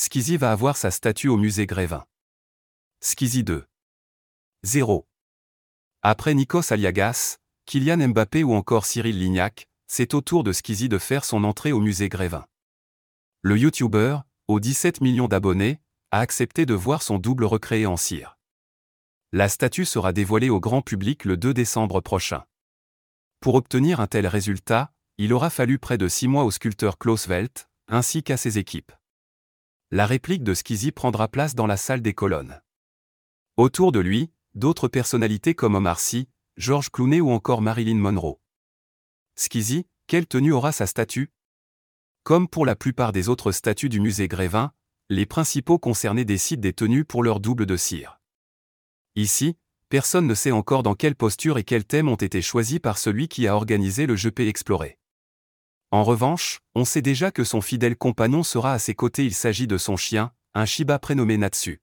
Skizzy va avoir sa statue au musée Grévin. Skizzy 2. 0. Après Nikos Aliagas, Kylian Mbappé ou encore Cyril Lignac, c'est au tour de Skizzy de faire son entrée au musée Grévin. Le YouTuber, aux 17 millions d'abonnés, a accepté de voir son double recréé en cire. La statue sera dévoilée au grand public le 2 décembre prochain. Pour obtenir un tel résultat, il aura fallu près de six mois au sculpteur Klaus Welt, ainsi qu'à ses équipes. La réplique de Skizzy prendra place dans la salle des colonnes. Autour de lui, d'autres personnalités comme Omar Sy, George Clooney ou encore Marilyn Monroe. Skizzy, quelle tenue aura sa statue? Comme pour la plupart des autres statues du musée Grévin, les principaux concernés décident des tenues pour leur double de cire. Ici, personne ne sait encore dans quelle posture et quels thèmes ont été choisis par celui qui a organisé le jeu P Explorer. En revanche, on sait déjà que son fidèle compagnon sera à ses côtés, il s'agit de son chien, un Shiba prénommé Natsu.